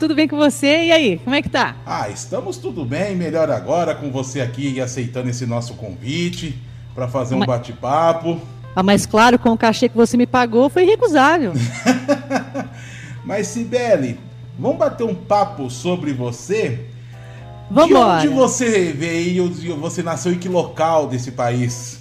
Tudo bem com você? E aí, como é que tá? Ah, estamos tudo bem, melhor agora com você aqui e aceitando esse nosso convite para fazer um Mas- bate-papo. Ah, mas claro, com o cachê que você me pagou foi irrecusável. Mas Sibeli, vamos bater um papo sobre você? Vambora. De onde você veio? Você nasceu em que local desse país?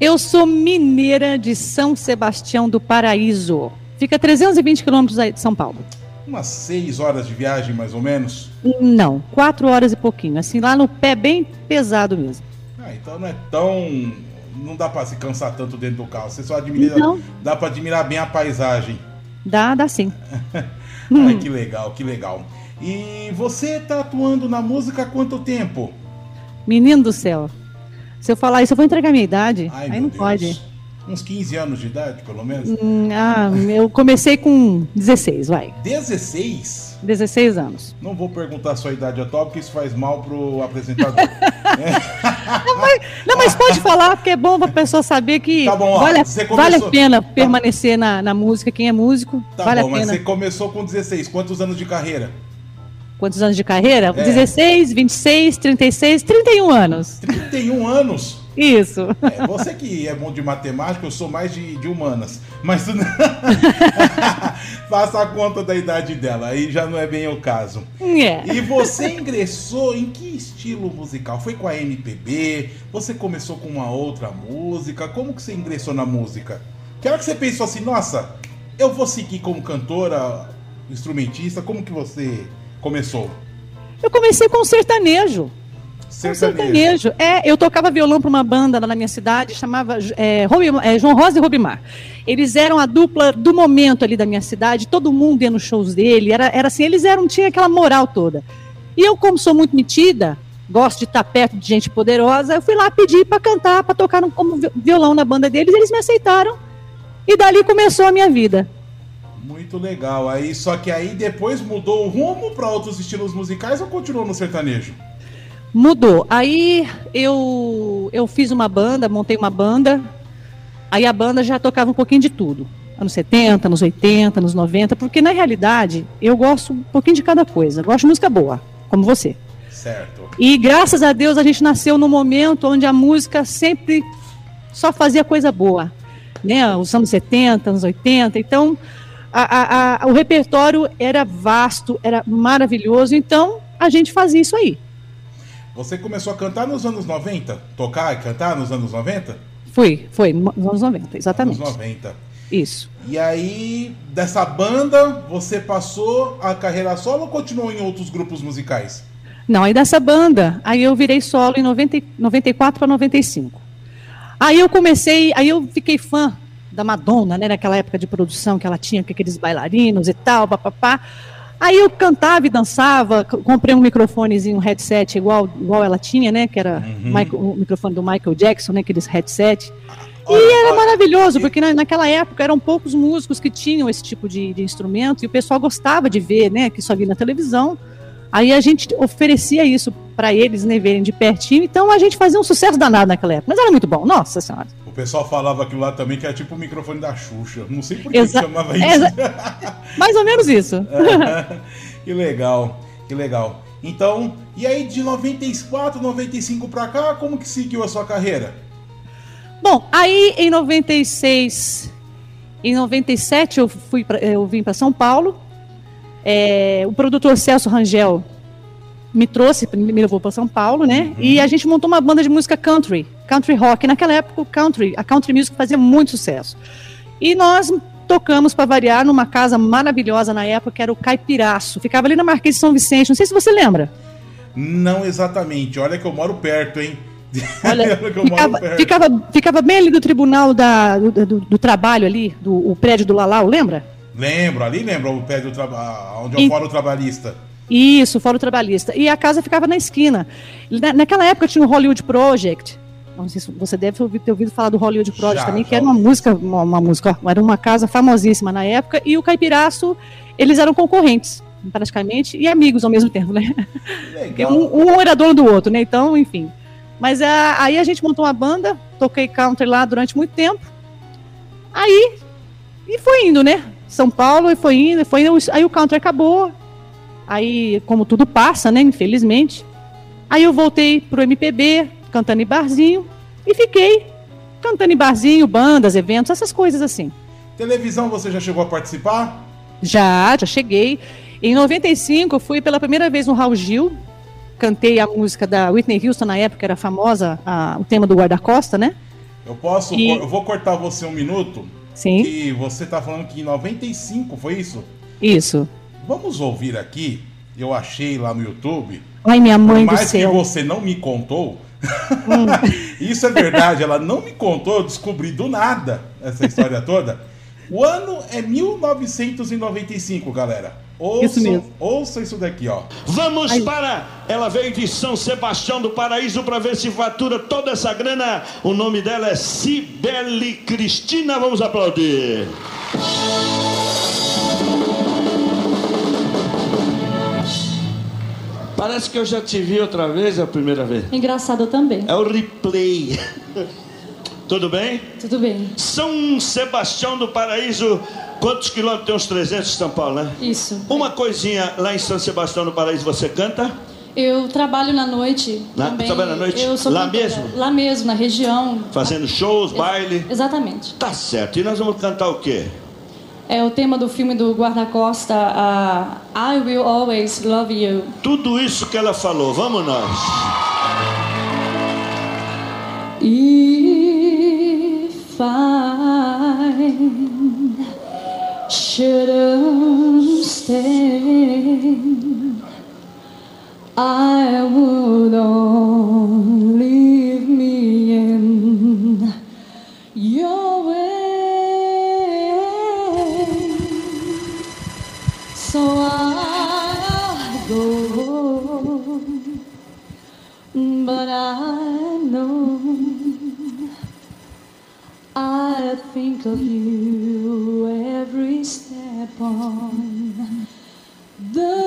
Eu sou mineira de São Sebastião do Paraíso. Fica a 320 quilômetros de São Paulo. Umas seis horas de viagem, mais ou menos. Não, quatro horas e pouquinho. Assim, lá no pé bem pesado mesmo. Ah, então não é tão. Não dá para se cansar tanto dentro do carro. Você só admira. Não. Dá para admirar bem a paisagem. Dá, dá sim. Ai, que legal, que legal. E você tá atuando na música há quanto tempo? Menino do céu. Se eu falar isso, eu vou entregar minha idade. Ai, aí não Deus. pode. Uns 15 anos de idade, pelo menos? Hum, Ah, eu comecei com 16, vai. 16? 16 anos. Não vou perguntar a sua idade atual, porque isso faz mal pro apresentador. Não, mas pode falar, porque é bom pra pessoa saber que Tá bom, ó, vale, a- você vale começou- a pena permanecer na, na música, quem é músico, Tá vale bom, a mas pena. você começou com 16. Quantos anos de carreira? Quantos anos de carreira? É. 16, 26, 36, 31 anos. 31 anos. Isso. É, você que é bom de matemática, eu sou mais de, de humanas. Mas faça a conta da idade dela, aí já não é bem o caso. É. E você ingressou em que estilo musical? Foi com a MPB? Você começou com uma outra música? Como que você ingressou na música? Que hora que você pensou assim, nossa, eu vou seguir como cantora, instrumentista? Como que você começou? Eu comecei com sertanejo. Sertanejo. É, eu tocava violão para uma banda lá na minha cidade, chamava é, é, João Rosa e Robimar. Eles eram a dupla do momento ali da minha cidade, todo mundo ia nos shows dele, era, era assim, eles eram, tinha aquela moral toda. E eu, como sou muito metida, gosto de estar perto de gente poderosa, eu fui lá pedir para cantar, para tocar no- como vi- violão na banda deles, eles me aceitaram. E dali começou a minha vida. Muito legal. Aí, só que aí depois mudou o rumo para outros estilos musicais ou continuou no sertanejo? Mudou. Aí eu, eu fiz uma banda, montei uma banda. Aí a banda já tocava um pouquinho de tudo. Anos 70, anos 80, anos 90, porque na realidade eu gosto um pouquinho de cada coisa. Gosto de música boa, como você. Certo. E graças a Deus a gente nasceu num momento onde a música sempre só fazia coisa boa. Né? Os anos 70, anos 80. Então a- a- a- o repertório era vasto, era maravilhoso. Então a gente fazia isso aí. Você começou a cantar nos anos 90? Tocar e cantar nos anos 90? Foi, foi, nos anos 90, exatamente. Anos 90. Isso. E aí, dessa banda, você passou a carreira solo ou continuou em outros grupos musicais? Não, aí dessa banda, aí eu virei solo em 90, e- 94 para 95. Aí eu comecei, aí eu fiquei fã da Madonna, né, naquela época de produção que ela tinha com aqueles bailarinos e tal, papapá. Aí eu cantava e dançava, comprei um microfonezinho, um headset igual, igual ela tinha, né, que era Uhum. Michael- o microfone do Michael Jackson, né, aqueles headset. Olha, E era olha, maravilhoso, e- porque na, naquela época eram poucos músicos que tinham esse tipo de, de instrumento e o pessoal gostava de ver, né? Que só via na televisão. Aí a gente oferecia isso para eles, né? Verem de pertinho. Então a gente fazia um sucesso danado naquela época. Mas era muito bom, nossa senhora. O pessoal falava aquilo lá também que era tipo o microfone da Xuxa. Não sei por que Exa- chamava isso. Exa- Mais ou menos isso. que legal, que legal. Então, e aí de 94, 95 pra cá, como que seguiu a sua carreira? Bom, aí em 96, em 97 eu fui pra, eu vim para São Paulo. É, o produtor Celso Rangel me trouxe, me levou para São Paulo, né? Uhum. E a gente montou uma banda de música country, country rock. Naquela época o country, a country music fazia muito sucesso. E nós tocamos para variar numa casa maravilhosa na época que era o Caipiraço. Ficava ali na Marquês de São Vicente. Não sei se você lembra. Não exatamente. Olha que eu moro perto, hein? Olha, que eu ficava, moro perto. ficava, ficava bem ali do tribunal da, do, do- do trabalho ali, do o prédio do Lalau, lembra? Lembro, ali lembra o pé do trabalho, onde é E- o fórum trabalhista. Isso, fora o trabalhista. E a casa ficava na esquina. Na- naquela época tinha o Hollywood Project. Não sei se você deve ter ouvido falar do Hollywood Project Já, também, que era uma música, uma, uma música, ó, era uma casa famosíssima na época. E o Caipiraço, eles eram concorrentes, praticamente, e amigos ao mesmo tempo, né? Um, um era dono do outro, né? Então, enfim. Mas ah, aí a gente montou uma banda, toquei country lá durante muito tempo. Aí, e foi indo, né? São Paulo, e foi indo, e foi indo. Aí o country acabou. Aí, como tudo passa, né? Infelizmente. Aí eu voltei pro MPB, cantando em barzinho, e fiquei cantando em barzinho, bandas, eventos, essas coisas assim. Televisão você já chegou a participar? Já, já cheguei. Em 95 eu fui pela primeira vez no Raul Gil, cantei a música da Whitney Houston na época, era famosa, a, o tema do guarda-costa, né? Eu posso, E- eu vou cortar você um minuto. Sim. Que você tá falando que em 95, foi isso? Isso. Vamos ouvir aqui. Eu achei lá no YouTube. Ai, minha Por mãe do mais que céu. você não me contou, Hum. isso é verdade, ela não me contou, eu descobri do nada essa história toda. O ano é 1995, galera. Ouçam, Isso mesmo. ouça isso daqui, ó. Vamos Ai. para. Ela veio de São Sebastião do Paraíso para ver se fatura toda essa grana. O nome dela é Cibele Cristina. Vamos aplaudir. Parece que eu já te vi outra vez, é a primeira vez. Engraçado também. É o replay. Tudo bem? Tudo bem. São Sebastião do Paraíso. Quantos quilômetros tem? Uns 300 de São Paulo, né? Isso. Uma coisinha lá em São Sebastião do Paraíso você canta? Eu trabalho na noite. Na- também. trabalha à noite? Eu sou Lá cantora. mesmo? Lá mesmo, na região. Fazendo shows, Ex- baile? Exatamente. Tá certo. E nós vamos cantar o quê? É o tema do filme do Guarda-Costa, a I Will Always Love You. Tudo isso que ela falou. Vamos nós. If I should understand, I would only think of you every step on. The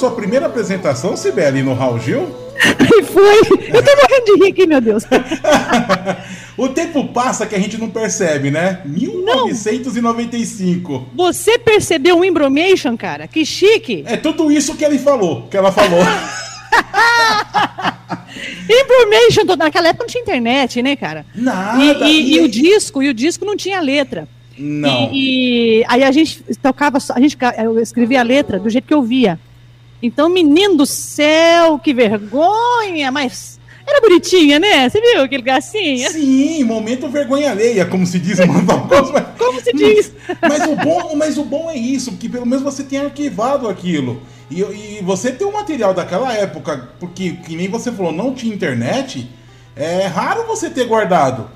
sua primeira apresentação, Sibeli, no Raul Gil? E foi. Eu tô morrendo de rir aqui, meu Deus. o tempo passa que a gente não percebe, né? 1995. Você percebeu o Imbromation, cara? Que chique. É tudo isso que ele falou, que ela falou. Imbromation, to- naquela época não tinha internet, né, cara? Nada. E, e- e o disco, e o disco não tinha letra. Não. E, e aí a gente tocava, a gente, eu escrevia a letra do jeito que eu via. Então, menino do céu, que vergonha, mas era bonitinha, né? Você viu aquele gacinho? Sim, momento vergonha alheia, como se diz. Como se diz? Mas o bom, mas o bom é isso, que pelo menos você tem arquivado aquilo. E, e você tem o material daquela época, porque que nem você falou, não tinha internet, é raro você ter guardado.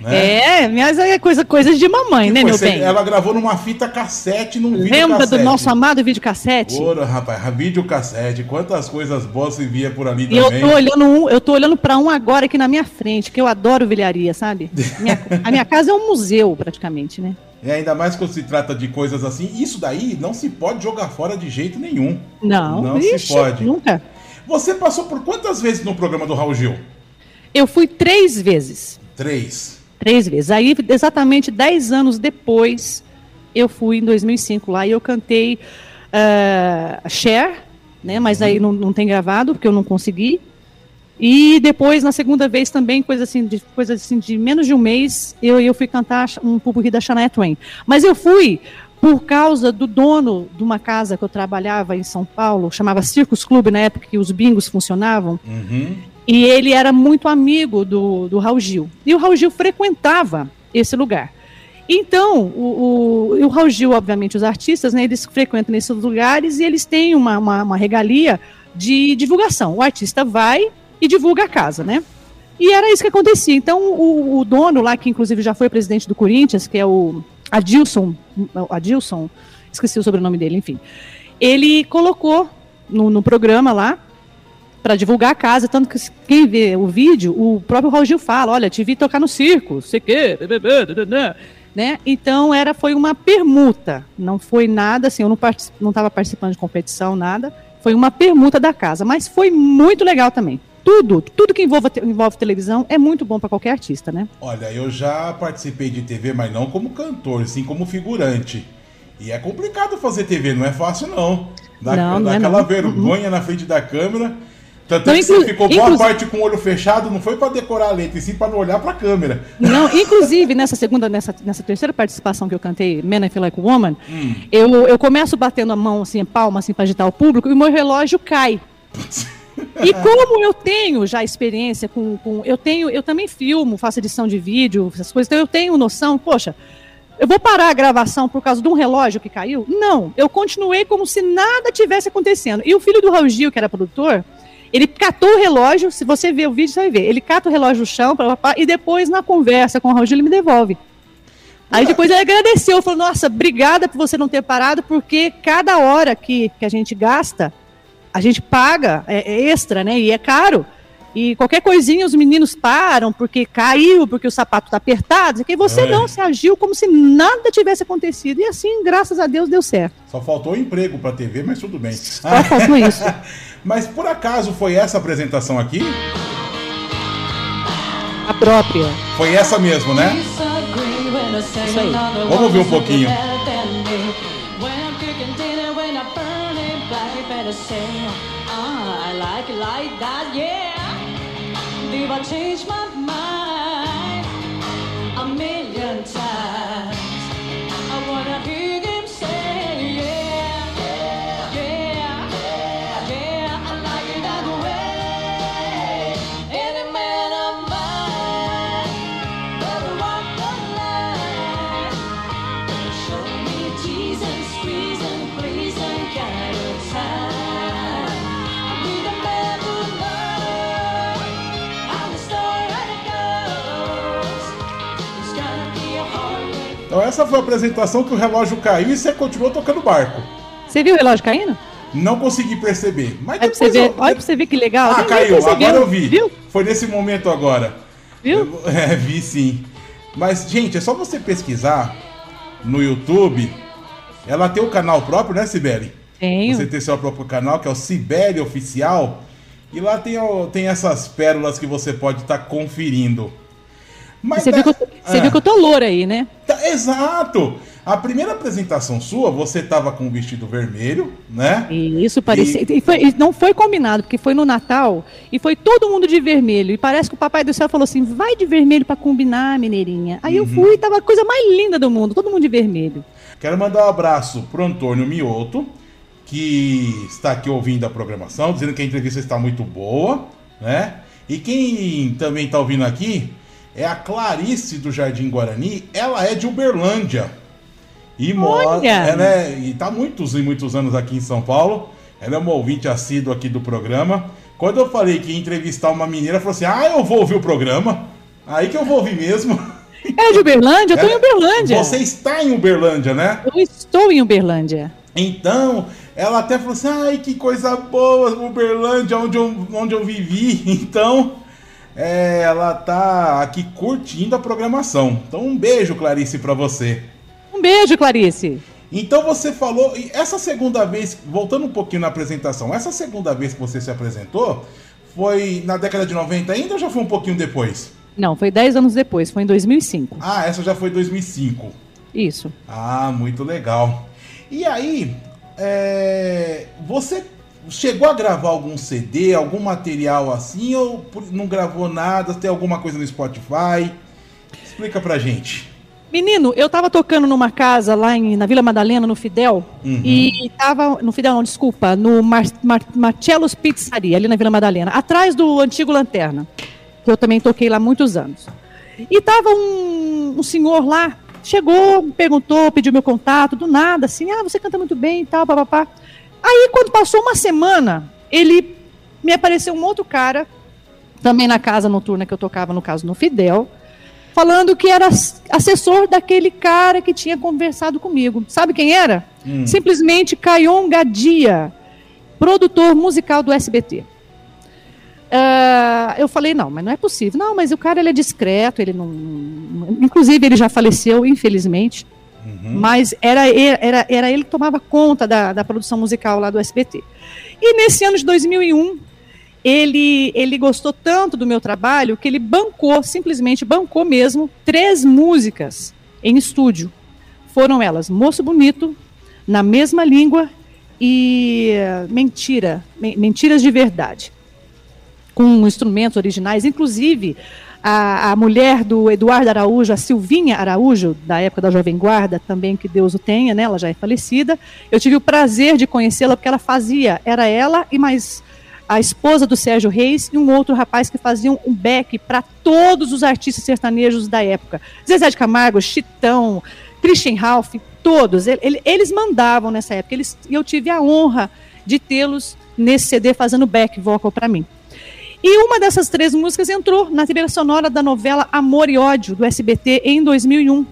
Né? É, mas é coisa, coisas de mamãe, né, Foi, meu bem? Ela gravou numa fita cassete, num vídeo Lembra cassete. do nosso amado videocassete? Ora, rapaz, a videocassete, quantas coisas boas se via por ali E eu também. tô olhando um, eu tô olhando para um agora aqui na minha frente, que eu adoro velharia, sabe? Minha- a minha casa é um museu, praticamente, né? É, ainda mais quando se trata de coisas assim. Isso daí não se pode jogar fora de jeito nenhum. Não, não ixi, se pode. Nunca. Você passou por quantas vezes no programa do Raul Gil? Eu fui três vezes. Três. Três vezes. Aí, exatamente dez anos depois, eu fui em 2005 lá e eu cantei uh, Cher, né? Mas aí não, não tem gravado, porque eu não consegui. E depois, na segunda vez também, coisa assim, de, coisa assim, de menos de um mês, eu, eu fui cantar um público da Shania Twain. Mas eu fui por causa do dono de uma casa que eu trabalhava em São Paulo, chamava Circus Clube, na época que os bingos funcionavam. Uhum. E ele era muito amigo do, do Raul Gil. E o Raul Gil frequentava esse lugar. Então, o, o, o Raul Gil, obviamente, os artistas, né, eles frequentam nesses lugares e eles têm uma, uma, uma regalia de divulgação. O artista vai, e divulga a casa, né? E era isso que acontecia. Então, o, o dono lá, que inclusive já foi presidente do Corinthians, que é o Adilson, Adilson, esqueci o sobrenome dele, enfim. Ele colocou no, no programa lá para divulgar a casa, tanto que quem vê o vídeo, o próprio Raul Gil fala, olha, te vi tocar no circo, sei que, né? Então era foi uma permuta, não foi nada assim, eu não não estava participando de competição, nada. Foi uma permuta da casa, mas foi muito legal também tudo, tudo que envolve, envolve televisão é muito bom para qualquer artista, né? Olha, eu já participei de TV, mas não como cantor, sim como figurante. E é complicado fazer TV, não é fácil não. Dá, não, dá não aquela é vergonha uhum. na frente da câmera. Tanto é não, que você ficou boa parte com o olho fechado, não foi para decorar a letra, e sim para não olhar para a câmera. Não, inclusive nessa segunda, nessa, nessa terceira participação que eu cantei, Men I Feel Like a Woman, hum. eu, eu começo batendo a mão assim, palma assim para agitar o público e o meu relógio cai. E como eu tenho já experiência com, com, Eu tenho, eu também filmo, faço edição de vídeo, essas coisas, então eu tenho noção, poxa, eu vou parar a gravação por causa de um relógio que caiu? Não, eu continuei como se nada tivesse acontecendo. E o filho do Raul Gil, que era produtor, ele catou o relógio, se você ver o vídeo, você vai ver. Ele cata o relógio no chão pra, pra, e depois, na conversa com o Raul Gil, ele me devolve. Aí depois ele agradeceu, falou, nossa, obrigada por você não ter parado, porque cada hora que, que a gente gasta, a gente paga, é, é, extra, né? E é caro. E qualquer coisinha os meninos param porque caiu, porque o sapato está apertado. Que você não, se agiu como se nada tivesse acontecido. E assim, graças a Deus, deu certo. Só faltou emprego para TV, mas tudo bem. Só faltou isso. mas por acaso foi essa apresentação aqui? A própria. Foi essa mesmo, né? Isso aí. Vamos ouvir um pouquinho. ah, I like it like that, yeah. Did I change my mind essa foi a apresentação que o relógio caiu e você continuou tocando barco. Você viu o relógio caindo? Não consegui perceber. Mas Olha pra você ver, eu... olha pra você ver que legal. Ah, caiu, agora eu vi. Viu? Foi nesse momento agora. Viu? Eu, é, vi sim. Mas, gente, é só você pesquisar no YouTube. Ela tem o um canal próprio, né, Sibeli? Tenho. Você tem seu próprio canal, que é o Sibeli Oficial. E lá tem, tem essas pérolas que você pode estar tá conferindo. Mas você, viu que, eu, você é. viu que eu tô loura aí, né? Tá, exato! A primeira apresentação sua, você tava com um vestido vermelho, né? Isso, parecia. E... E foi, e não foi combinado, porque foi no Natal e foi todo mundo de vermelho. E parece que o Papai do Céu falou assim: vai de vermelho para combinar, mineirinha. Aí uhum. eu fui e tava a coisa mais linda do mundo, todo mundo de vermelho. Quero mandar um abraço pro Antônio Mioto, que está aqui ouvindo a programação, dizendo que a entrevista está muito boa, né? E quem também está ouvindo aqui é a Clarice do Jardim Guarani. Ela é de Uberlândia. E mora. Ela é, e tá muitos e muitos anos aqui em São Paulo. Ela é uma ouvinte assídua aqui do programa. Quando eu falei que ia entrevistar uma mineira, ela falou assim: Ah, eu vou ouvir o programa. Aí que eu vou ouvir mesmo. É de Uberlândia? Eu tô é, em Uberlândia. Você está em Uberlândia, né? Eu estou em Uberlândia. Então, ela até falou assim: ai, que coisa boa, Uberlândia, onde eu, onde eu vivi. Então, é, ela tá aqui curtindo a programação. Então um beijo, Clarice, para você. Um beijo, Clarice. Então você falou, essa segunda vez, voltando um pouquinho na apresentação, essa segunda vez que você se apresentou foi na década de 90 ainda ou já foi um pouquinho depois? Não, foi 10 anos depois, foi em 2005. Ah, essa já foi 2005. Isso. Ah, muito legal. E aí, é, você chegou a gravar algum CD, algum material assim, ou não gravou nada? Tem alguma coisa no Spotify? Explica pra gente. Menino, eu tava tocando numa casa lá em, na Vila Madalena, no Fidel, Uhum. e tava, no Fidel não, desculpa, no Mar, Mar, Marcello's Pizzaria, ali na Vila Madalena, atrás do antigo Lanterna, que eu também toquei lá muitos anos. E tava um, um senhor lá, chegou, me perguntou, pediu meu contato, do nada, assim, ah, você canta muito bem e tal, papapá. Aí, quando passou uma semana, ele me apareceu um outro cara, também na casa noturna que eu tocava, no caso, no Fidel, falando que era assessor daquele cara que tinha conversado comigo. Sabe quem era? Hum. Simplesmente Cayon Gadia, produtor musical do SBT. Ah, eu falei, não, mas não é possível. Não, mas o cara ele é discreto, ele não- Inclusive, ele já faleceu, infelizmente. Mas era, era, era ele que tomava conta da, da produção musical lá do SBT. E nesse ano de 2001, ele, ele gostou tanto do meu trabalho que ele bancou, simplesmente bancou mesmo, três músicas em estúdio. Foram elas Moço Bonito, Na Mesma Língua e eh, Mentira, Men- Mentiras de Verdade. Com instrumentos originais, inclusive a, a mulher do Eduardo Araújo, a Silvinha Araújo, da época da Jovem Guarda, também que Deus o tenha, né? Ela já é falecida. Eu tive o prazer de conhecê-la porque ela fazia, era ela e mais a esposa do Sérgio Reis e um outro rapaz que faziam um back para todos os artistas sertanejos da época. Zezé de Camargo, Chitão, Christian Ralph, todos. Ele- ele- eles mandavam nessa época. Eles, eu tive a honra de tê-los nesse CD fazendo back vocal para mim. E uma dessas três músicas entrou na trilha sonora da novela Amor e Ódio, do SBT, em 2001.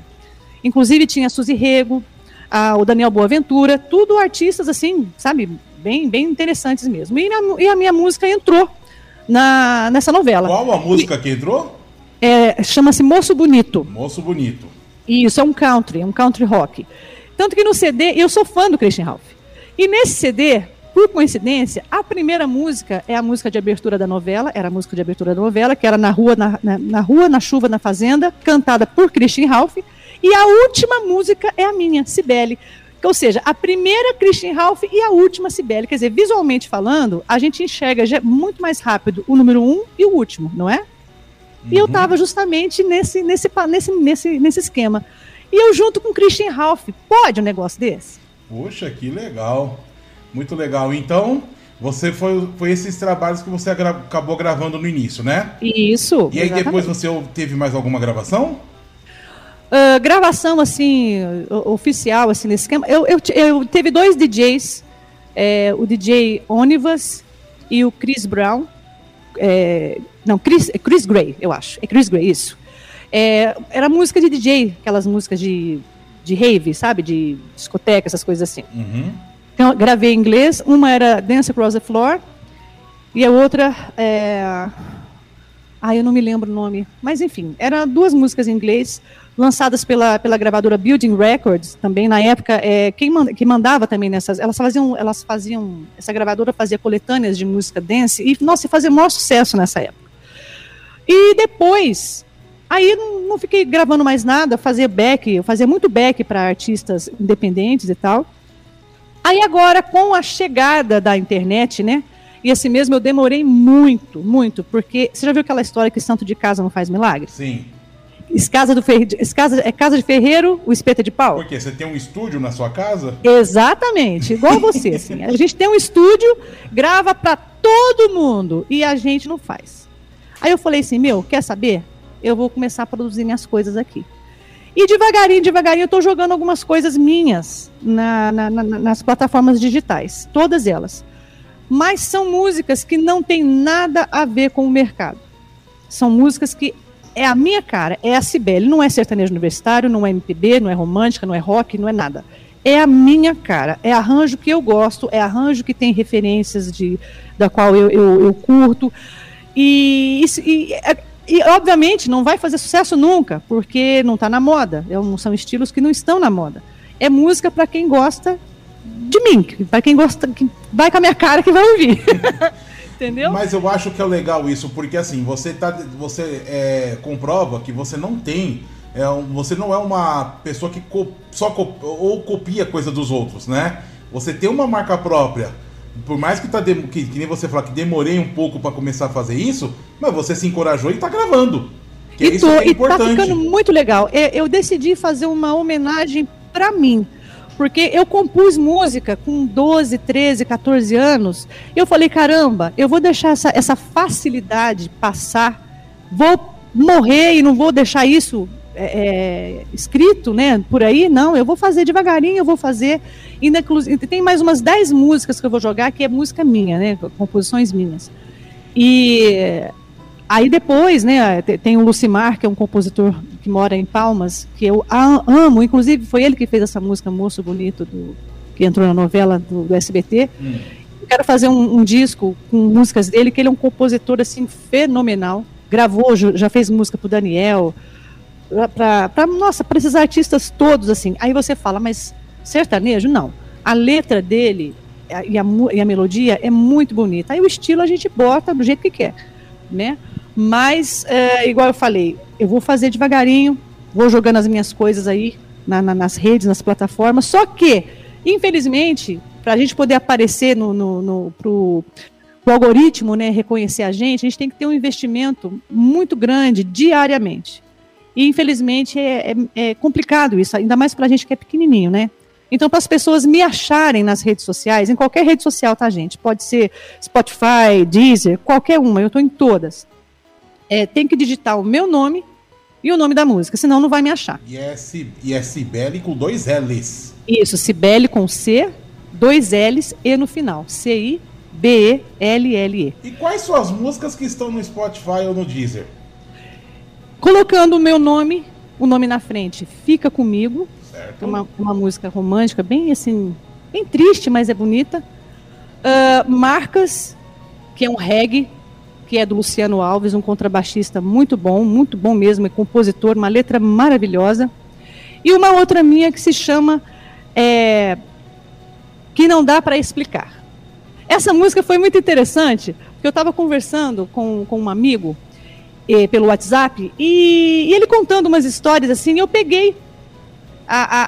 Inclusive tinha a Suzy Rego, a- o Daniel Boaventura, tudo artistas assim, sabe, bem, bem interessantes mesmo. E a, e a minha música entrou na, nessa novela. Qual a música que entrou? É, Chama-se Moço Bonito. Moço Bonito. E isso é um country, um country rock. Tanto que no CD, eu sou fã do Christian Ralph. E nesse CD, por coincidência, a primeira música é a música de abertura da novela, era a música de abertura da novela, que era Na Rua, na, na, na Rua, na Chuva, na Fazenda, cantada por Christian Ralph. E a última música é a minha, Cibele. Ou seja, a primeira Christian Ralph e a última Cibele. Quer dizer, visualmente falando, a gente enxerga já muito mais rápido o número um e o último, não é? E eu estava justamente nesse, nesse, nesse, nesse, nesse esquema. E eu junto com o Christian Ralph. Pode um negócio desse? Poxa, que legal. Muito legal. Então, você foi, foi esses trabalhos que você agra- acabou gravando no início, né? Isso. E aí depois exatamente. você teve mais alguma gravação? Ah, gravação, assim, oficial, assim, nesse esquema. Eu, eu, eu teve dois DJs, é, o DJ Onivas e o Chris Brown. É, não, Chris, é Chris Gray, eu acho. É Chris Gray, isso. É, era música de DJ, aquelas músicas de, de rave, sabe? De discoteca, essas coisas assim. Uhum. Então, gravei em inglês. Uma era Dance Across the Floor e a outra é... Ah, eu não me lembro o nome. Mas, enfim, eram duas músicas em inglês lançadas pela, pela gravadora Building Records, também na época, é, quem man, que mandava também nessas, elas faziam, elas faziam, essa gravadora fazia coletâneas de música dance e, nossa, fazia maior sucesso nessa época. E depois, aí não fiquei gravando mais nada, fazia back, eu fazia muito back para artistas independentes e tal. Aí agora, com a chegada da internet, né? E assim mesmo eu demorei muito, muito, porque você já viu aquela história que santo de casa não faz milagre? Sim. Casa do ferre... casa... É casa de ferreiro, o espeto é de pau? Por quê? Você tem um estúdio na sua casa? Exatamente, igual você. Assim. A gente tem um estúdio, grava para todo mundo e a gente não faz. Aí eu falei assim, meu, quer saber? Eu vou começar a produzir minhas coisas aqui. E devagarinho, devagarinho, eu estou jogando algumas coisas minhas na, na, na, nas plataformas digitais, todas elas. Mas são músicas que não têm nada a ver com o mercado. São músicas que é a minha cara, é a Cibele, não é sertanejo universitário, não é MPB, não é romântica, não é rock, não é nada. É a minha cara, é arranjo que eu gosto, é arranjo que tem referências de, da qual eu, eu, eu curto. E, isso- e é, e, obviamente, não vai fazer sucesso nunca, porque não está na moda. É são estilos que não estão na moda. É música para quem gosta de mim, para quem gosta, que vai com a minha cara que vai ouvir. Entendeu? Mas eu acho que é legal isso, porque assim, você, tá, você é, comprova que você não tem. É, você não é uma pessoa que co só co ou copia coisa dos outros, né? Você tem uma marca própria por mais que tá que, que nem você falar que demorei um pouco para começar a fazer isso, mas você se encorajou e tá gravando. Que e, é tô, é e tá ficando muito legal. Eu, eu decidi fazer uma homenagem para mim. Porque eu compus música com 12, 13, 14 anos. E eu falei, caramba, eu vou deixar essa, essa facilidade passar. Vou morrer e não vou deixar isso é, é, escrito, né, por aí, não, eu vou fazer devagarinho, eu vou fazer, ainda, tem mais umas 10 músicas que eu vou jogar, que é música minha, né, composições minhas. E aí depois, né, tem o Lucimar, que é um compositor que mora em Palmas, que eu amo, inclusive foi ele que fez essa música Moço Bonito, do, que entrou na novela do, do SBT, hum. Eu quero fazer um, um disco com músicas dele, que ele é um compositor, assim, fenomenal, gravou, já fez música pro Daniel, para nossa, para esses artistas todos assim. Aí você fala, mas sertanejo não. A letra dele e a, e a melodia é muito bonita. Aí o estilo a gente bota do jeito que quer, né? Mas é, igual eu falei, eu vou fazer devagarinho, vou jogando as minhas coisas aí na, na, nas redes, nas plataformas. Só que, infelizmente, para a gente poder aparecer no, no, no pro, o algoritmo né, reconhecer a gente, a gente tem que ter um investimento muito grande diariamente. E, infelizmente, é, é, é complicado isso, ainda mais para a gente que é pequenininho, né? Então, para as pessoas me acharem nas redes sociais, em qualquer rede social, tá, gente? Pode ser Spotify, Deezer, qualquer uma, eu estou em todas. É, tem que digitar o meu nome e o nome da música, senão não vai me achar. E é, e é Cibele com dois L's. Isso, Cibele com C, dois L's e no final. C-I-B-E-L-L-E. E quais são as músicas que estão no Spotify ou no Deezer? Colocando o meu nome, o nome na frente, Fica Comigo. Certo. É uma, uma música romântica, bem assim, bem triste, mas é bonita. Uh, Marcas, que é um reggae, que é do Luciano Alves, um contrabaixista muito bom, muito bom mesmo, é compositor, uma letra maravilhosa. E uma outra minha que se chama é, Que Não Dá para Explicar. Essa música foi muito interessante, porque eu estava conversando com, com um amigo eh, pelo WhatsApp, e, e, ele contando umas histórias assim, eu peguei a, a,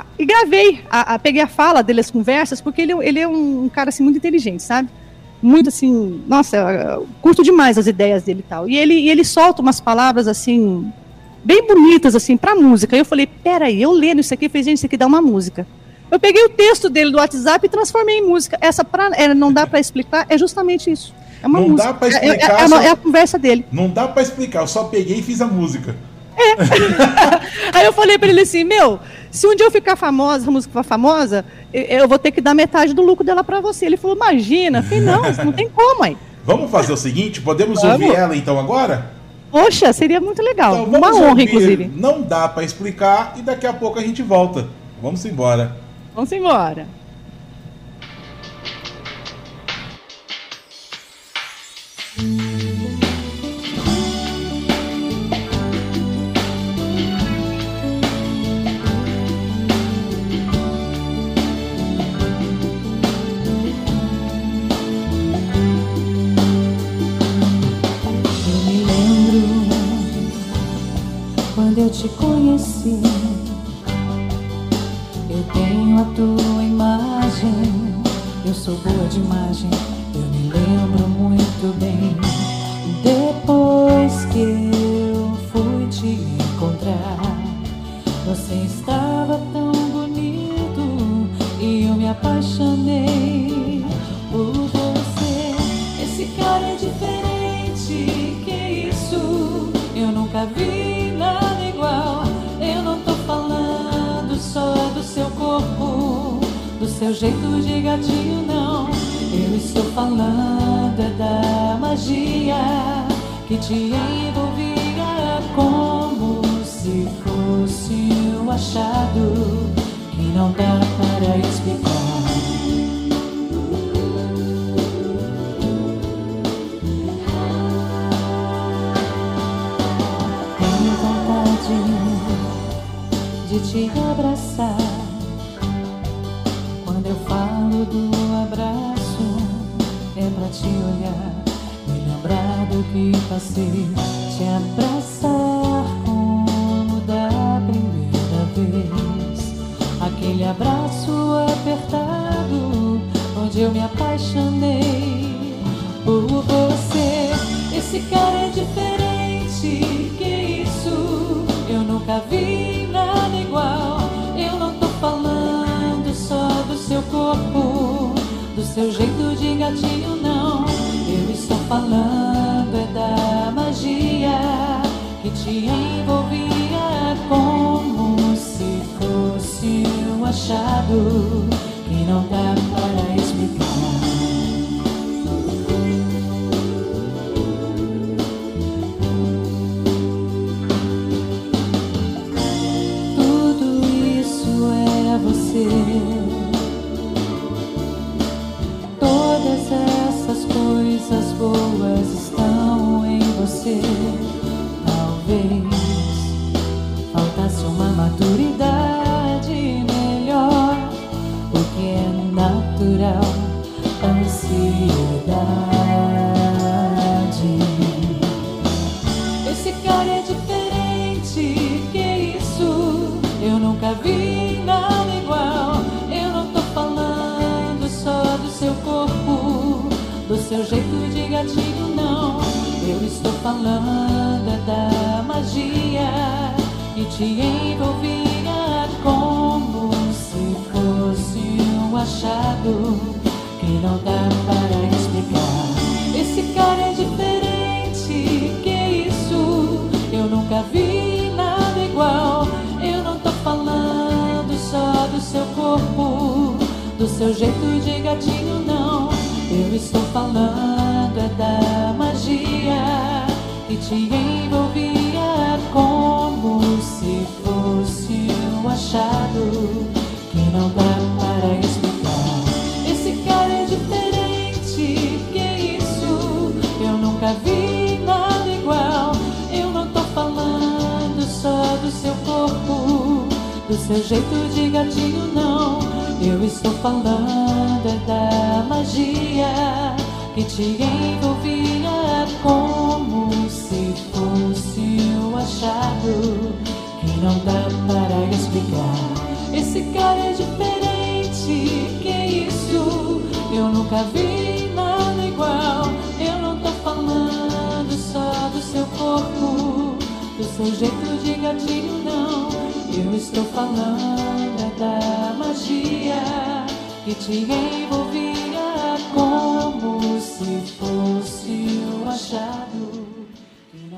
a e gravei, a, peguei a fala dele, as conversas, porque ele, ele é um, um, cara assim, muito inteligente, sabe? Muito assim, nossa, curto demais as ideias dele e tal. E ele, e ele solta umas palavras assim, bem bonitas assim, pra música. E eu falei, peraí, eu lendo isso aqui, fez gente, isso aqui dá uma música. Eu peguei o texto dele do WhatsApp e transformei em música. Essa pra, é, não dá para explicar, é justamente isso. É uma não música. dá pra explicar. É, é, é, só... é, a conversa dele. Não dá pra explicar, eu só peguei e fiz a música. É. Aí eu falei pra ele assim, meu, se um dia eu ficar famosa, a música for famosa, eu vou ter que dar metade do lucro dela pra você. Ele falou, imagina. Eu falei, não, não tem como, aí. Vamos fazer o seguinte, podemos vamos. ouvir ela então agora? Poxa, seria muito legal. Então, Uma honra, inclusive. Não dá para explicar e daqui a pouco a gente volta. Vamos embora. Vamos embora. Te conheci. seu jeito de gatinho, não. Eu estou falando é da magia que te envolvia como se fosse um achado que não dá para explicar. Tenho vontade de te abraçar olhar, me lembrar do que passei, te abraçar como da primeira vez. Aquele abraço apertado, onde eu me apaixonei por você. Esse cara é diferente, que isso? Eu nunca vi nada igual. Eu não tô falando só do seu corpo, do seu jeito de gatinho, falando é da magia que te envolvia como se fosse um achado que te envolvia como se fosse um achado que não dá para explicar. Esse cara é diferente, que isso? Eu nunca vi nada igual. Eu não tô falando só do seu corpo, do seu jeito de gatinho, não. Eu estou falando da magia que te envolvia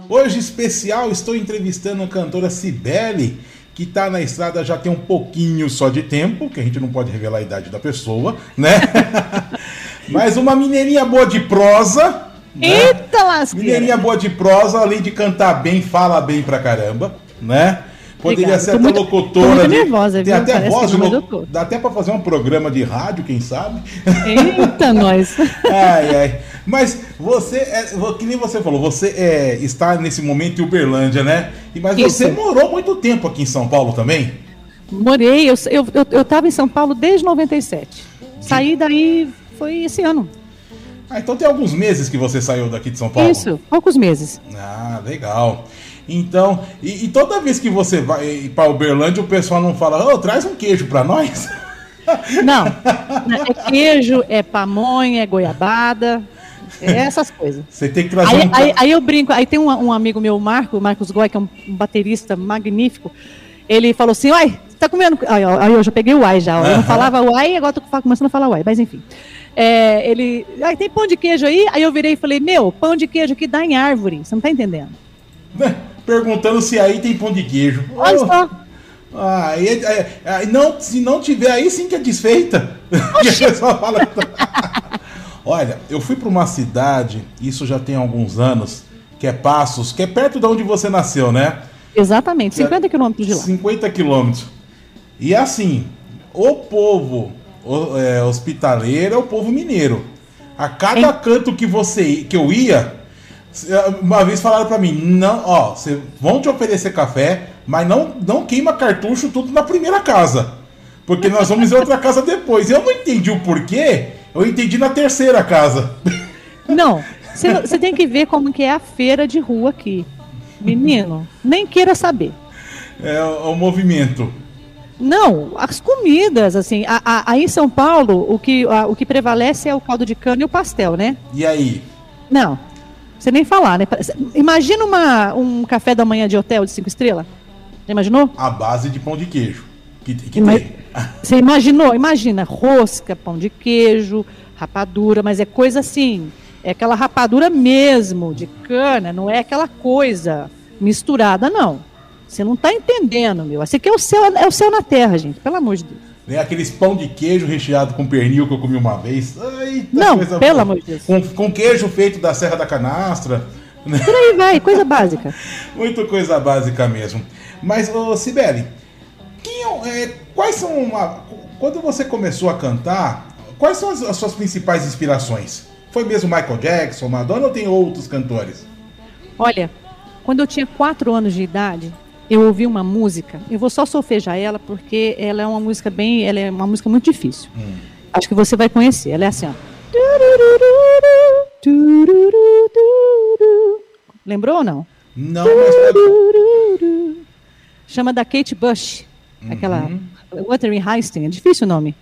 Hoje especial estou entrevistando a cantora Cibele, que está na estrada já tem um pouquinho só de tempo, que a gente não pode revelar a idade da pessoa, né? Mas uma mineirinha boa de prosa. né? Eita lasqueira! Mineirinha boa de prosa, além de cantar bem, fala bem pra caramba, né? Poderia Obrigada. ser até muito- locutora. tô muito nervosa, Tem viu? até Parece voz lo-. Dá até pra fazer um programa de rádio, quem sabe? Eita, nós! Ai, ai. Mas você, é, que nem você falou, você é, está nesse momento em Uberlândia, né? Mas você Isso. morou muito tempo aqui em São Paulo também? Morei, eu, eu, eu, eu tava em São Paulo desde 97. Saí daí, foi esse ano. Ah, então tem alguns meses que você saiu daqui de São Paulo. Isso, poucos meses. Ah, legal. Então, e, e toda vez que você vai para Uberlândia, o pessoal não fala, ô, traz um queijo para nós? Não, é queijo, é pamonha, é goiabada, é essas coisas. Você tem que trazer Aí, um. aí, aí eu brinco, aí tem um, um amigo meu, Marco, Marcos Goy, que é um, baterista magnífico, ele falou assim, uai, tá comendo... Aí, eu já peguei o uai já, ó. eu não falava uai, agora tô começando a falar uai, mas enfim. É, ele, aí tem pão de queijo aí? Aí eu virei e falei, meu, pão de queijo aqui dá em árvore, você não tá entendendo. Né, Perguntando se aí tem pão de queijo. Olha só, Ah, aí, é- é- aí não, se não tiver aí, sim que é desfeita. E a pessoa fala. Olha, eu fui para uma cidade, isso já tem alguns anos, que é Passos, que é perto de onde você nasceu, né? exatamente, 50 quilômetros de lá. 50 quilômetros. E assim, o povo o- é, hospitaleiro é o povo mineiro. A cada Hein? canto que você que eu ia, uma vez falaram pra mim, não, ó, cê, vão te oferecer café, Mas não, não queima cartucho tudo na primeira casa. Porque nós vamos em outra casa depois. Eu não entendi o porquê, eu entendi na terceira casa. Não, você tem que ver como que é a feira de rua aqui. Menino, nem queira saber. É o, o movimento. Não, as comidas, assim, a, a, aí em São Paulo, o que, a, o que prevalece é o caldo de cana e o pastel, né? E aí? Não, você nem falar, né? Imagina uma, um café da manhã de hotel de cinco estrelas. Já imaginou? A base de pão de queijo. Que, que Ima Você imaginou? Imagina, rosca, pão de queijo, rapadura, mas é coisa assim, é aquela rapadura mesmo, de cana, não é aquela coisa misturada, não. Você não está entendendo, meu. Esse aqui é o céu, é o céu na terra, gente, pelo amor de Deus. Nem aqueles pão de queijo recheado com pernil que eu comi uma vez. Eita, não, pelo boa. amor de Deus. Com, com, queijo feito da Serra da Canastra. Por aí vai, coisa básica. Muito coisa básica mesmo. Mas, ô Sibeli, é, é, quais são. Uma, quando você começou a cantar, quais são as, as suas principais inspirações? Foi mesmo Michael Jackson, Madonna ou tem outros cantores? Olha, quando eu tinha 4 anos de idade, eu ouvi uma música. Eu vou só solfejar ela porque ela é uma música bem, ela é uma música muito difícil. Hum. Acho que você vai conhecer. Ela é assim, ó. Lembrou ou não? Não, mas chama da Kate Bush, uhum. aquela Wuthering Heights, é difícil o nome.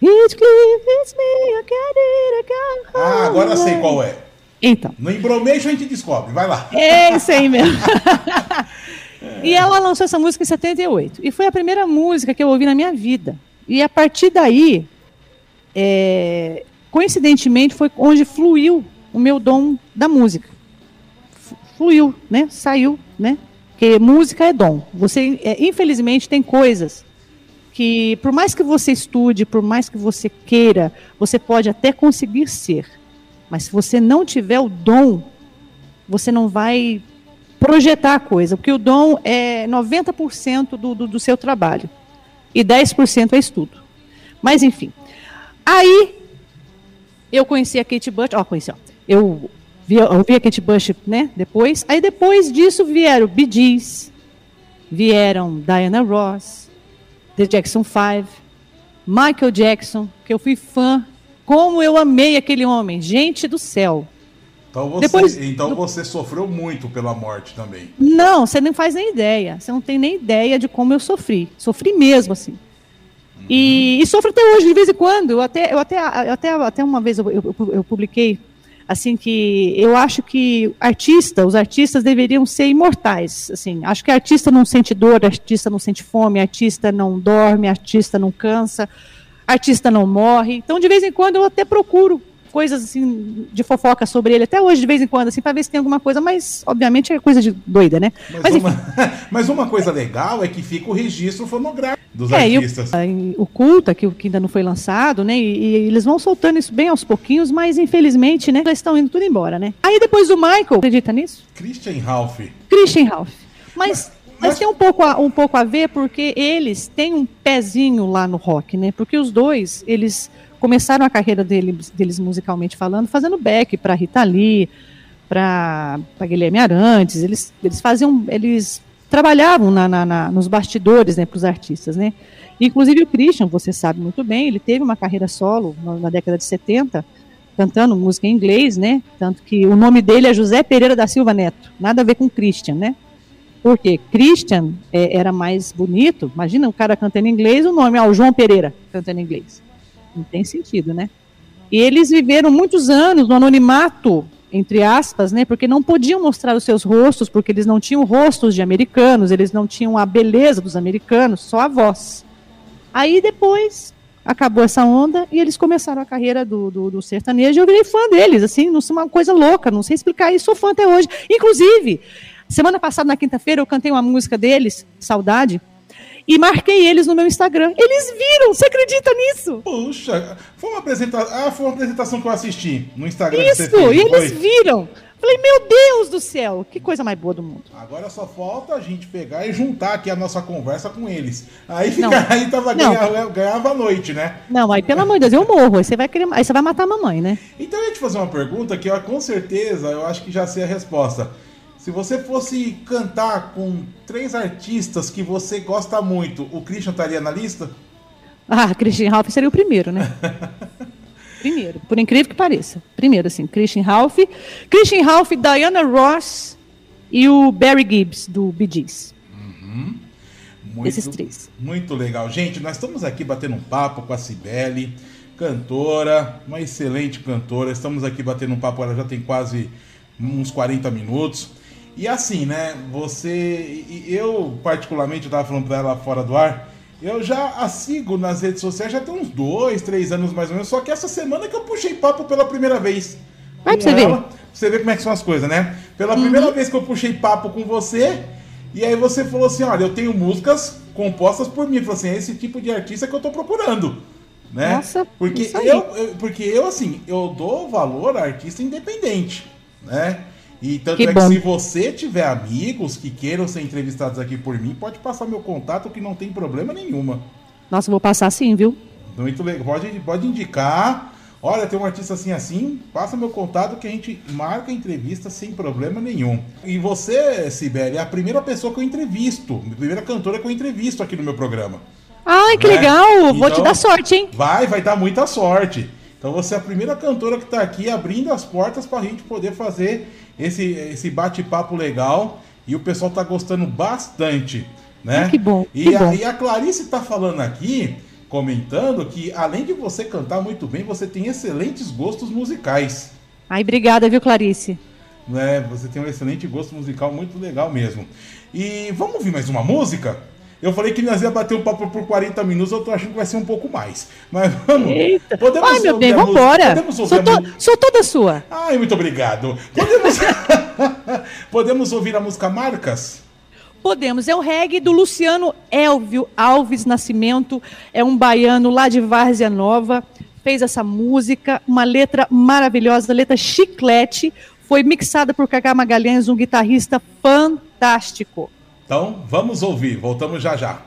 Heathcliff, it's me, I it, Ah, agora sei qual é. Então. No Embromation a gente descobre, vai lá. É isso aí mesmo. e ela lançou essa música em 78. E foi a primeira música que eu ouvi na minha vida. E a partir daí, é, coincidentemente, foi onde fluiu o meu dom da música. Fluiu, né? Saiu, né? Porque música é dom. Você, é, infelizmente, tem coisas que, por mais que você estude, por mais que você queira, você pode até conseguir ser. Mas se você não tiver o dom, você não vai projetar a coisa, porque o dom é 90% do, do, do seu trabalho e 10% é estudo. Mas, enfim. Aí, eu conheci a Kate Bush, ó, conheci, ó, eu vi, eu a Kate Bush, né, depois. Aí, depois disso, vieram Bee Gees, vieram Diana Ross, The Jackson 5, Michael Jackson, que eu fui fã. Como eu amei aquele homem, gente do céu. Então você, Depois, então do... você sofreu muito pela morte também. Não, você não faz nem ideia. Você não tem nem ideia de como eu sofri. Sofri mesmo, assim. Uhum. E, e, sofro até hoje, de vez em quando. Eu até, eu até, eu até, até uma vez eu, eu, eu publiquei assim que eu acho que artista, os artistas deveriam ser imortais, assim, acho que artista não sente dor, artista não sente fome, artista não dorme, artista não cansa, artista não morre. Então, de vez em quando eu até procuro coisas assim de fofoca sobre ele até hoje de vez em quando assim para ver se tem alguma coisa, mas obviamente é coisa de doida, né? Mas, mas, uma, mas uma, coisa legal é que fica o registro fonográfico dos é, artistas. O, o culta que, que ainda não foi lançado, né? E, e, eles vão soltando isso bem aos pouquinhos, mas infelizmente, né? Já estão indo tudo embora, né? Aí depois do Michael, acredita nisso? Christian Ralph. Christian Ralph. Mas, mas, mas tem um pouco, a, um pouco a ver porque eles têm um pezinho lá no rock, né? Porque os dois, eles começaram a carreira deles, deles musicalmente falando, fazendo back para Rita Lee, para Guilherme Arantes. Eles, eles faziam, eles trabalhavam na, na, na nos bastidores né, para os artistas. Né? Inclusive o Christian, você sabe muito bem, ele teve uma carreira solo na, na década de 70, cantando música em inglês, né? Tanto que o nome dele é José Pereira da Silva Neto, nada a ver com Christian, né? Porque Christian é, era mais bonito. Imagina o cara cantando em inglês, o nome é o João Pereira cantando em inglês. Não tem sentido, né? E eles viveram muitos anos no anonimato, entre aspas, né? Porque não podiam mostrar os seus rostos, porque eles não tinham rostos de americanos, eles não tinham a beleza dos americanos, só a voz. Aí depois acabou essa onda e eles começaram a carreira do, do, do sertanejo. Eu virei fã deles, assim, não uma coisa louca, não sei explicar isso, sou fã até hoje. Inclusive, semana passada, na quinta-feira, eu cantei uma música deles, Saudade e marquei eles no meu Instagram. Eles viram, você acredita nisso? Puxa, foi uma apresentação, ah, foi uma apresentação que eu assisti no Instagram. Isso, fez, e eles foi? viram. Falei, meu Deus do céu, que coisa mais boa do mundo. Agora só falta a gente pegar e juntar aqui a nossa conversa com eles. Aí fica, não, aí tava ganhava, ganhava a noite, né? Não, aí pelo amor de Deus, eu morro. Aí você vai querer, aí você vai matar a mamãe, né? Então eu ia te fazer uma pergunta que eu, com certeza eu acho que já sei a resposta. Se você fosse cantar com três artistas que você gosta muito, o Christian estaria na lista? Ah, Christian Ralph seria o primeiro, né? primeiro, por incrível que pareça. Primeiro, assim, Christian Ralph. Christian Ralph, Diana Ross e o Barry Gibbs, do Bee Gees. Uhum. Muito, Esses três. Muito legal. Gente, nós estamos aqui batendo um papo com a Cibele, cantora, uma excelente cantora. Estamos aqui batendo um papo, ela já tem quase uns 40 minutos. E assim, né, você. Eu, particularmente, eu tava falando pra ela fora do ar. Eu já a sigo nas redes sociais já tem uns dois, três anos mais ou menos. Só que essa semana que eu puxei papo pela primeira vez. Vai pra você ela, ver. Pra você ver como é que são as coisas, né? Pela Uhum. primeira vez que eu puxei papo com você, e aí você falou assim: olha, eu tenho músicas compostas por mim. Falou assim: é esse tipo de artista que eu tô procurando. Né? Nossa, porque eu, eu- porque eu, assim, eu dou valor a artista independente, né? E tanto Que é que bom. se você tiver amigos que queiram ser entrevistados aqui por mim, pode passar meu contato que não tem problema nenhuma. Nossa, vou passar sim, viu? Muito legal. Pode, pode indicar. Olha, tem um artista assim assim, passa meu contato que a gente marca a entrevista sem problema nenhum. E você, Sibeli, é a primeira pessoa que eu entrevisto, a primeira cantora que eu entrevisto aqui no meu programa. Ai, que Né? legal! Vou te Então- dar sorte, hein? Vai, vai dar muita sorte. Então você é a primeira cantora que está aqui abrindo as portas para a gente poder fazer esse, esse bate-papo legal. E o pessoal tá gostando bastante, né? Ah, que bom, E, que a, bom. e a Clarice tá falando aqui, comentando que além de você cantar muito bem, você tem excelentes gostos musicais. Ai, obrigada, viu, Clarice? Né? Você tem um excelente gosto musical, muito legal mesmo. E vamos ouvir mais uma música? Eu falei que nós ia bater um papo por 40 minutos, eu tô achando que vai ser um pouco mais. Mas vamos. Eita! Podemos Ai, meu ouvir bem, vambora! Podemos ouvir Sou, to- sou toda sua. Ai, muito obrigado. Podemos... Podemos ouvir a música Marcas? Podemos. É o reggae do Luciano Elvio Alves Nascimento. É um baiano lá de Várzea Nova. Fez essa música, uma letra maravilhosa, letra chiclete. Foi mixada por Cacá Magalhães, um guitarrista fantástico. Então, vamos ouvir. Voltamos já já.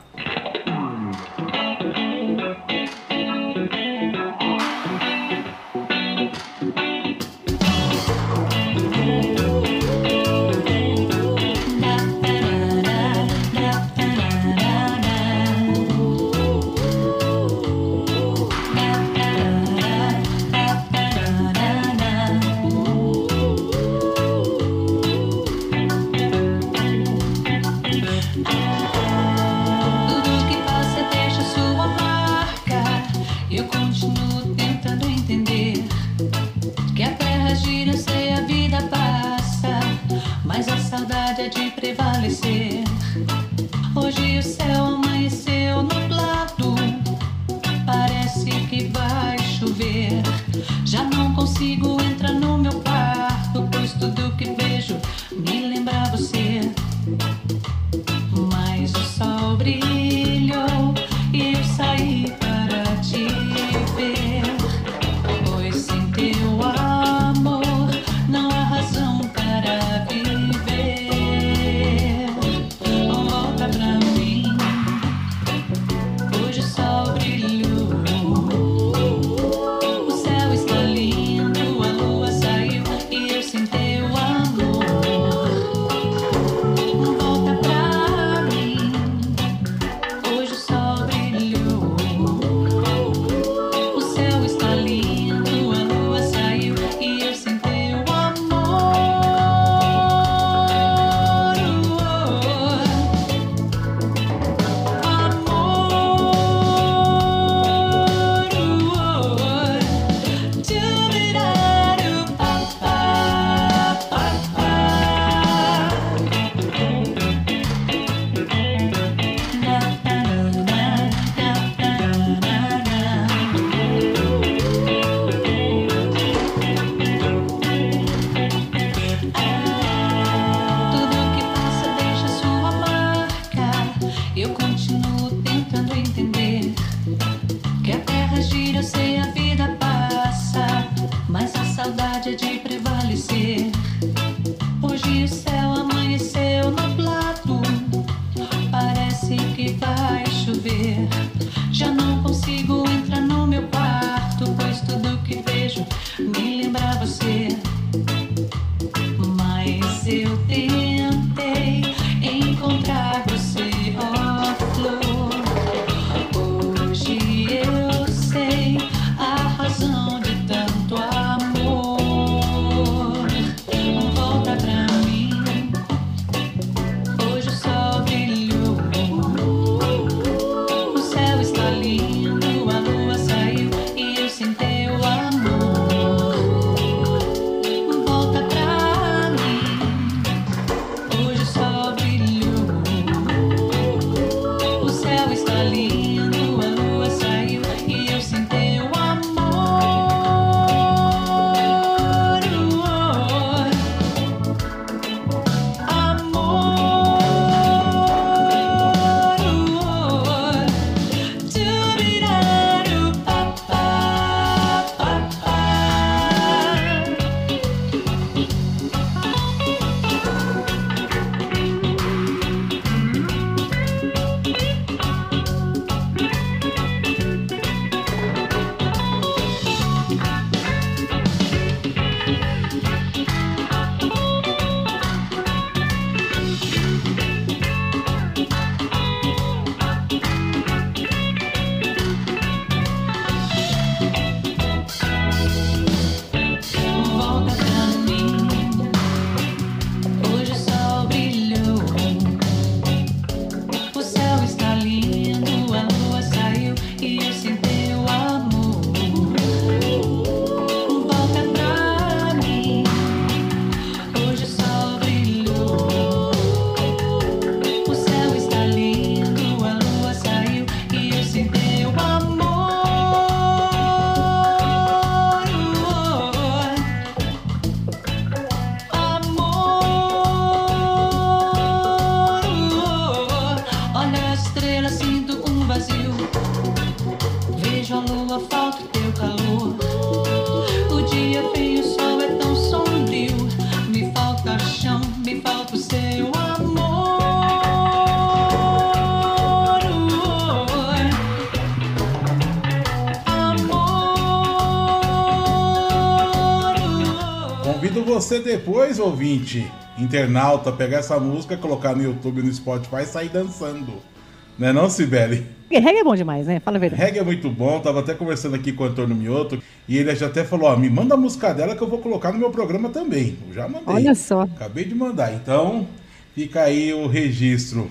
Convido você depois, ouvinte, internauta, pegar essa música, colocar no YouTube, no Spotify e sair dançando. Não é não, Sibeli? Reggae é bom demais, né? Fala a verdade. Reggae é muito bom, tava até conversando aqui com o Antônio Mioto e ele já até falou, ó, me manda a música dela que eu vou colocar no meu programa também. Eu já mandei. Olha só. Acabei de mandar, então fica aí o registro.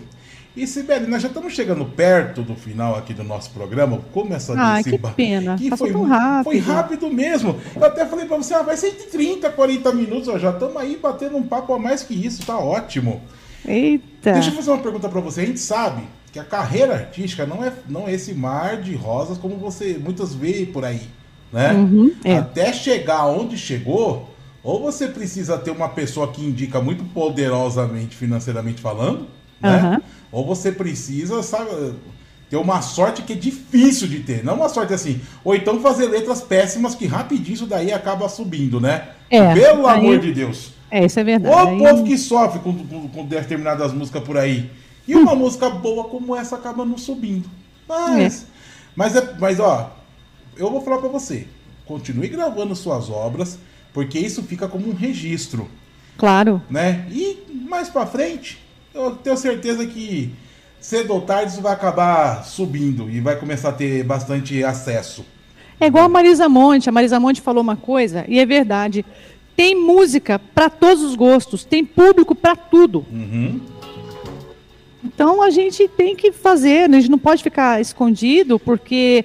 E Sibeli, nós já estamos chegando perto do final aqui do nosso programa. Como essa Ah, que pena. Que Passou foi, tão rápido. Foi rápido mesmo. Eu até falei pra você, ah, vai ser entre 30, 40 minutos. ó, já estamos aí batendo um papo a mais que isso, tá ótimo. Eita. Deixa eu fazer uma pergunta pra você. A gente sabe que a carreira artística não é, não é esse mar de rosas como você muitas vê por aí, né? Uhum, é. Até chegar onde chegou, ou você precisa ter uma pessoa que indica muito poderosamente, financeiramente falando, né? Aham. Ou você precisa, sabe, ter uma sorte que é difícil de ter. Não uma sorte assim. Ou então fazer letras péssimas que rapidinho isso daí acaba subindo, né? É, Pelo aí- amor de Deus. É, isso é verdade. O Aí- povo que sofre com, com, com determinadas músicas por aí. E uma música boa como essa acaba não subindo. Mas, mas, é, mas ó, eu vou falar pra você. Continue gravando suas obras, porque isso fica como um registro, Claro. né? E mais pra frente, eu tenho certeza que cedo ou tarde isso vai acabar subindo e vai começar a ter bastante acesso. É igual a Marisa Monte. A Marisa Monte falou uma coisa, e é verdade. Tem música para todos os gostos, tem público para tudo. Uhum. Então a gente tem que fazer, né? a gente não pode ficar escondido, porque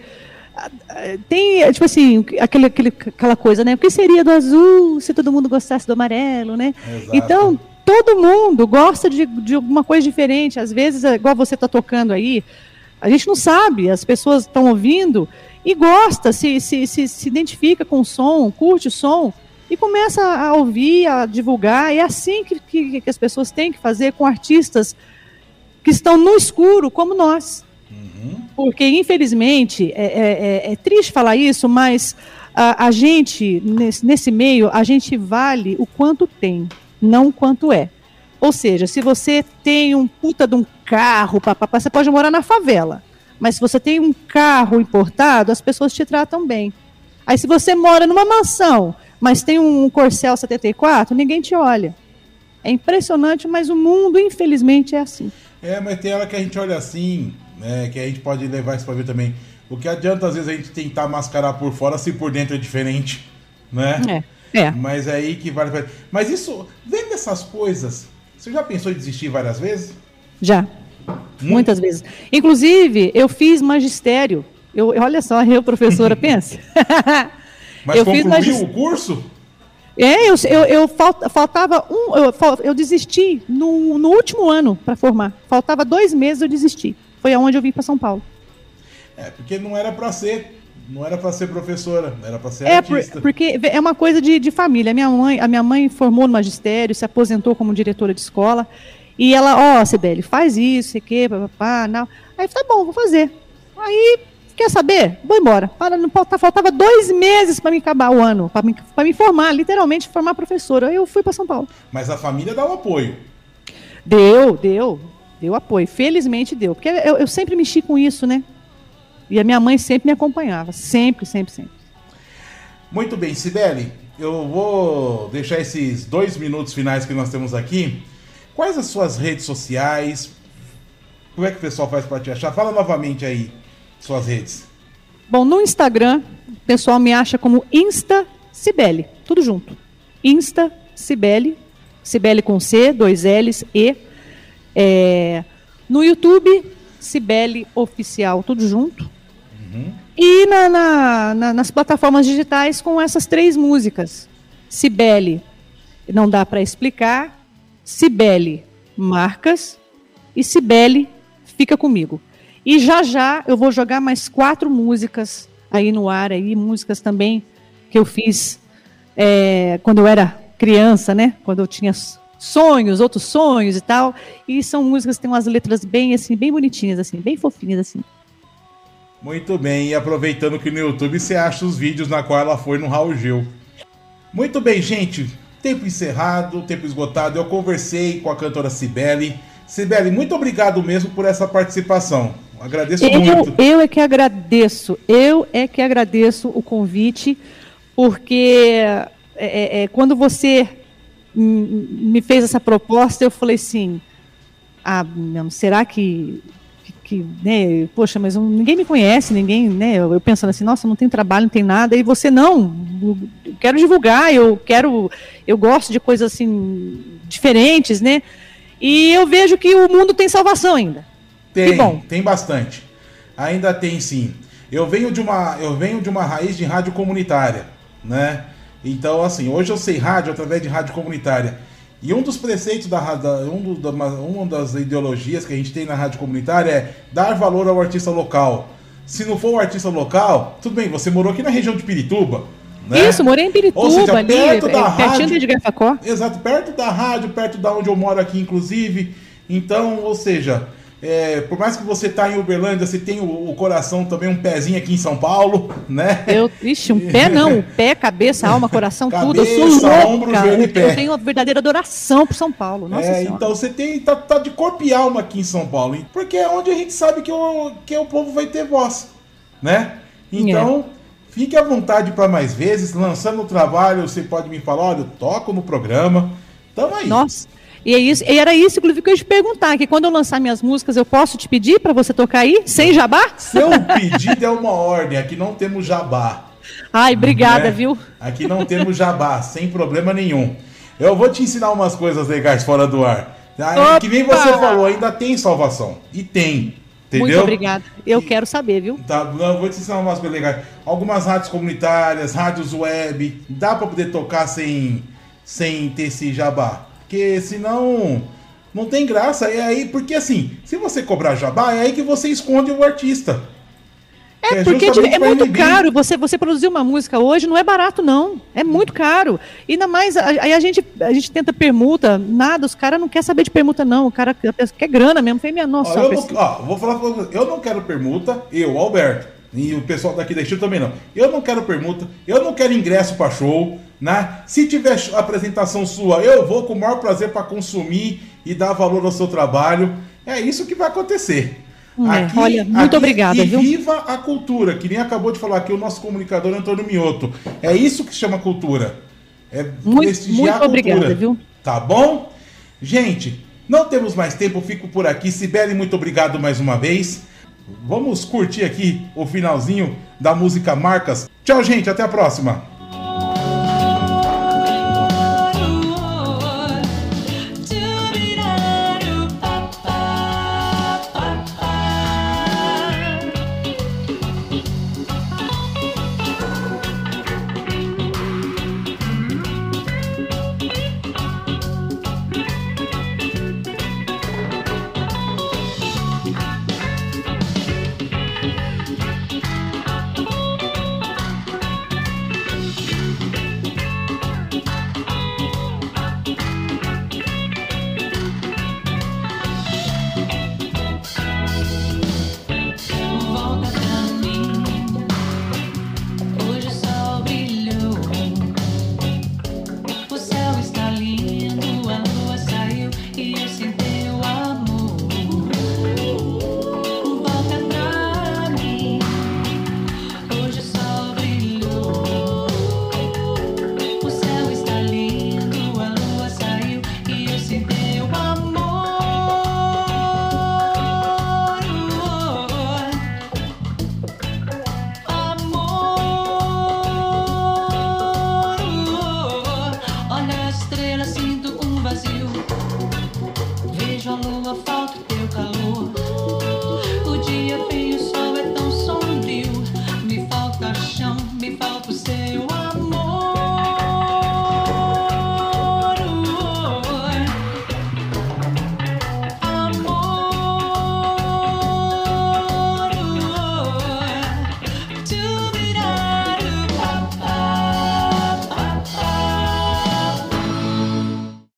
ah, ah, tem, tipo assim, aquele, aquele, aquela coisa, né? O que seria do azul se todo mundo gostasse do amarelo, né? Exato. Então, todo mundo gosta de, de alguma coisa diferente. Às vezes, é igual você está tocando aí, a gente não sabe, as pessoas estão ouvindo e gosta, se, se, se, se identifica com o som, curte o som e começa a ouvir, a divulgar. É assim que, que, que as pessoas têm que fazer com artistas que estão no escuro, como nós. Porque, infelizmente, é, é- é- é triste falar isso, mas a, a gente, nesse, nesse meio, a gente vale o quanto tem, não o quanto é. Ou seja, se você tem um puta de um carro, papapá, você pode morar na favela. Mas se você tem um carro importado, as pessoas te tratam bem. Aí se você mora numa mansão, mas tem um Corcel 74, ninguém te olha. É impressionante, mas o mundo, infelizmente, é assim. É, mas tem hora que a gente olha assim, né? Que a gente pode levar isso pra ver também. O que adianta, às vezes, a gente tentar mascarar por fora se por dentro é diferente, né? É, é. Mas é aí que vale. Mas isso, vendo essas coisas, você já pensou em desistir várias vezes? Já. Muitas vezes. Inclusive, eu fiz magistério. Eu, olha só, eu, professora, pensa. Mas Eu fiz concluiu magis- o curso? É, eu, eu, eu falta- faltava um. Eu, eu desisti no, no último ano para formar. Faltava dois meses eu desisti. Foi aonde eu vim para São Paulo. É, porque não era pra ser. Não era pra ser professora, era pra ser É, por- artista. porque é uma coisa de, de família. A minha, mãe, a minha mãe formou no magistério, se aposentou como diretora de escola. E ela, ó, Sibeli, faz isso, sei que, papapá, não. Aí tá bom, vou fazer. Aí, quer saber? Vou embora. Para, não, falta- faltava dois meses para me acabar o ano, para me, pra me formar, literalmente formar professora. Aí eu fui para São Paulo. Mas a família dá o apoio. Deu, deu, deu apoio. Felizmente deu. Porque eu, eu sempre mexi com isso, né? E a minha mãe sempre me acompanhava. Sempre, sempre, sempre. Muito bem, Sibeli, eu vou deixar esses dois minutos finais que nós temos aqui. Quais as suas redes sociais? Como é que o pessoal faz pra te achar? Fala novamente aí suas redes. Bom, no Instagram, o pessoal me acha como Insta Cibele, tudo junto. Insta Cibele, Cibele com C, dois L's, E. É, no YouTube, Cibele Oficial, tudo junto. E na- na- na- nas plataformas digitais com essas três músicas. Cibele, não dá para explicar. Cibele, marcas. E Cibele, fica comigo. E já já eu vou jogar mais quatro músicas aí no ar, aí, músicas também que eu fiz é, quando eu era criança, né? Quando eu tinha sonhos, outros sonhos e tal. E são músicas que têm umas letras bem assim, bem bonitinhas, assim, bem fofinhas, assim. Muito bem, e aproveitando que no YouTube você acha os vídeos na qual ela foi no Raul Gil. Muito bem, gente. Tempo encerrado, tempo esgotado. Eu conversei com a cantora Cibele. Cibele, muito obrigado mesmo por essa participação. Agradeço eu, muito. Eu é que agradeço. Eu é que agradeço o convite, porque é, é, é quando você me fez essa proposta, eu falei assim: ah, será que que, né, poxa, mas ninguém me conhece, ninguém, né, eu, eu, pensando assim, nossa, não tem trabalho, não tem nada, e você não, eu quero divulgar, eu quero, eu gosto de coisas assim, diferentes, né, e eu vejo que o mundo tem salvação ainda. Tem, tem bastante. Ainda tem sim. Eu venho de uma, eu venho de uma raiz de rádio comunitária, né? Então, assim, hoje eu sei rádio através de rádio comunitária. E um dos preceitos da, da, um do, da uma das ideologias que a gente tem na rádio comunitária é dar valor ao artista local. Se não for o artista local, tudo bem, você morou aqui na região de Pirituba. Né? Isso, morei em Pirituba, seja, ali, perto da rádio, de Garfacó. Exato, perto da rádio, perto da onde eu moro aqui, inclusive. Então, ou seja, é, por mais que você tá em Uberlândia, você tem o, o, coração também, um pezinho aqui em São Paulo, né? Eu, ixi, um pé não, um pé, cabeça, alma, coração, cabeça, tudo. Eu sou louca. Ombro, joelho, eu, eu tenho uma verdadeira adoração por São Paulo. Nossa é, então você tem, tá, tá, de corpo e alma aqui em São Paulo, porque é onde a gente sabe que o, que o povo vai ter voz, né? Então, é. fique à vontade para mais vezes, lançando o trabalho, você pode me falar, olha, eu toco no programa. Tamo aí. Nossa. E, é isso, e era isso, inclusive, que eu ia te perguntar, que quando eu lançar minhas músicas, eu posso te pedir para você tocar aí, sem jabá? Seu pedido é uma ordem, aqui não temos jabá. Ai, obrigada, né? viu? Aqui não temos jabá, sem problema nenhum. Eu vou te ensinar umas coisas legais fora do ar. Tá? Que nem você falou, ainda tem salvação. E tem. Entendeu? Muito obrigada. Eu e, quero saber, viu? Tá, eu vou te ensinar umas coisas legais. Algumas rádios comunitárias, rádios web, dá para poder tocar sem, sem ter esse jabá. Porque senão não tem graça. É aí, porque assim, se você cobrar jabá, é aí que você esconde o artista. É, é porque é muito caro. Você, você produzir uma música hoje não é barato, não. É muito caro. E ainda mais, aí a gente, a gente tenta permuta, nada, os caras não querem saber de permuta, não. O cara quer grana mesmo. Foi minha nossa. Ó, eu, não, ó, vou falar eu não quero permuta, eu, Alberto, e o pessoal daqui da Estilo também não. Eu não quero permuta, eu não quero ingresso para show. Né? Se tiver apresentação sua, eu vou com o maior prazer para consumir e dar valor ao seu trabalho. É isso que vai acontecer. É, aqui, olha, muito aqui, obrigada. E viu? viva a cultura, que nem acabou de falar aqui o nosso comunicador Antônio Mioto. É isso que chama cultura. É muito, prestigiar muito a cultura. Obrigada, viu? Tá bom? Gente, não temos mais tempo, fico por aqui. Sibeli, muito obrigado mais uma vez. Vamos curtir aqui o finalzinho da música Marcas. Tchau, gente, até a próxima.